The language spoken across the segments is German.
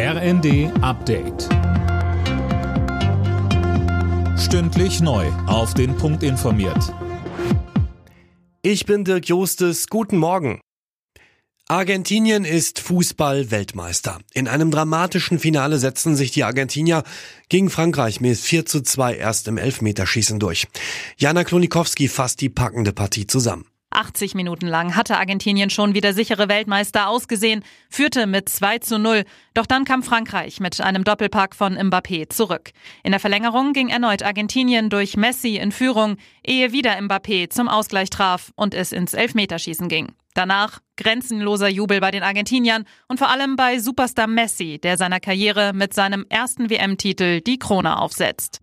RND Update. Stündlich neu. Auf den Punkt informiert. Ich bin Dirk Jostes. Guten Morgen. Argentinien ist Fußball-Weltmeister. In einem dramatischen Finale setzten sich die Argentinier gegen Frankreich mit 4 zu 2 erst im Elfmeterschießen durch. Jana Klonikowski fasst die packende Partie zusammen. 80 Minuten lang hatte Argentinien schon wieder sichere Weltmeister ausgesehen, führte mit 2 zu 0. Doch dann kam Frankreich mit einem Doppelpack von Mbappé zurück. In der Verlängerung ging erneut Argentinien durch Messi in Führung, ehe wieder Mbappé zum Ausgleich traf und es ins Elfmeterschießen ging. Danach grenzenloser Jubel bei den Argentiniern und vor allem bei Superstar Messi, der seiner Karriere mit seinem ersten WM-Titel die Krone aufsetzt.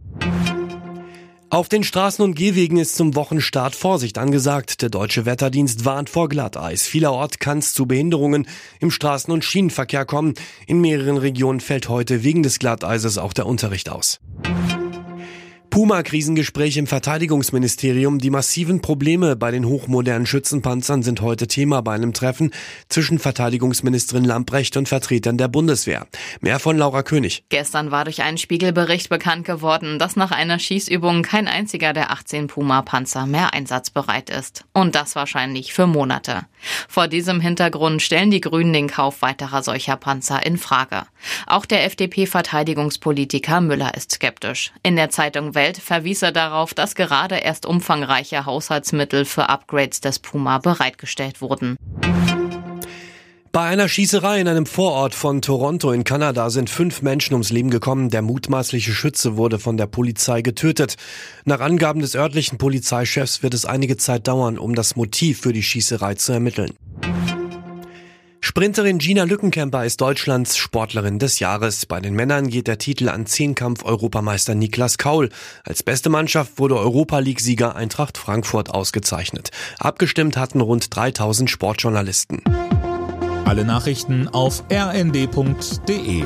Auf den Straßen und Gehwegen ist zum Wochenstart Vorsicht angesagt. Der deutsche Wetterdienst warnt vor Glatteis. Vielerorts kann es zu Behinderungen im Straßen- und Schienenverkehr kommen. In mehreren Regionen fällt heute wegen des Glatteises auch der Unterricht aus. Puma-Krisengespräch im Verteidigungsministerium. Die massiven Probleme bei den hochmodernen Schützenpanzern sind heute Thema bei einem Treffen zwischen Verteidigungsministerin Lamprecht und Vertretern der Bundeswehr. Mehr von Laura König. Gestern war durch einen Spiegelbericht bekannt geworden, dass nach einer Schießübung kein einziger der 18 Puma-Panzer mehr einsatzbereit ist. Und das wahrscheinlich für Monate. Vor diesem Hintergrund stellen die Grünen den Kauf weiterer solcher Panzer in Frage. Auch der FDP-Verteidigungspolitiker Müller ist skeptisch. In der Zeitung Welt Welt verwies er darauf, dass gerade erst umfangreiche Haushaltsmittel für Upgrades des Puma bereitgestellt wurden. Bei einer Schießerei in einem Vorort von Toronto in Kanada sind fünf Menschen ums Leben gekommen. Der mutmaßliche Schütze wurde von der Polizei getötet. Nach Angaben des örtlichen Polizeichefs wird es einige Zeit dauern, um das Motiv für die Schießerei zu ermitteln. Sprinterin Gina Lückenkämper ist Deutschlands Sportlerin des Jahres. Bei den Männern geht der Titel an Zehnkampf-Europameister Niklas Kaul. Als beste Mannschaft wurde Europa League-Sieger Eintracht Frankfurt ausgezeichnet. Abgestimmt hatten rund 3000 Sportjournalisten. Alle Nachrichten auf rnd.de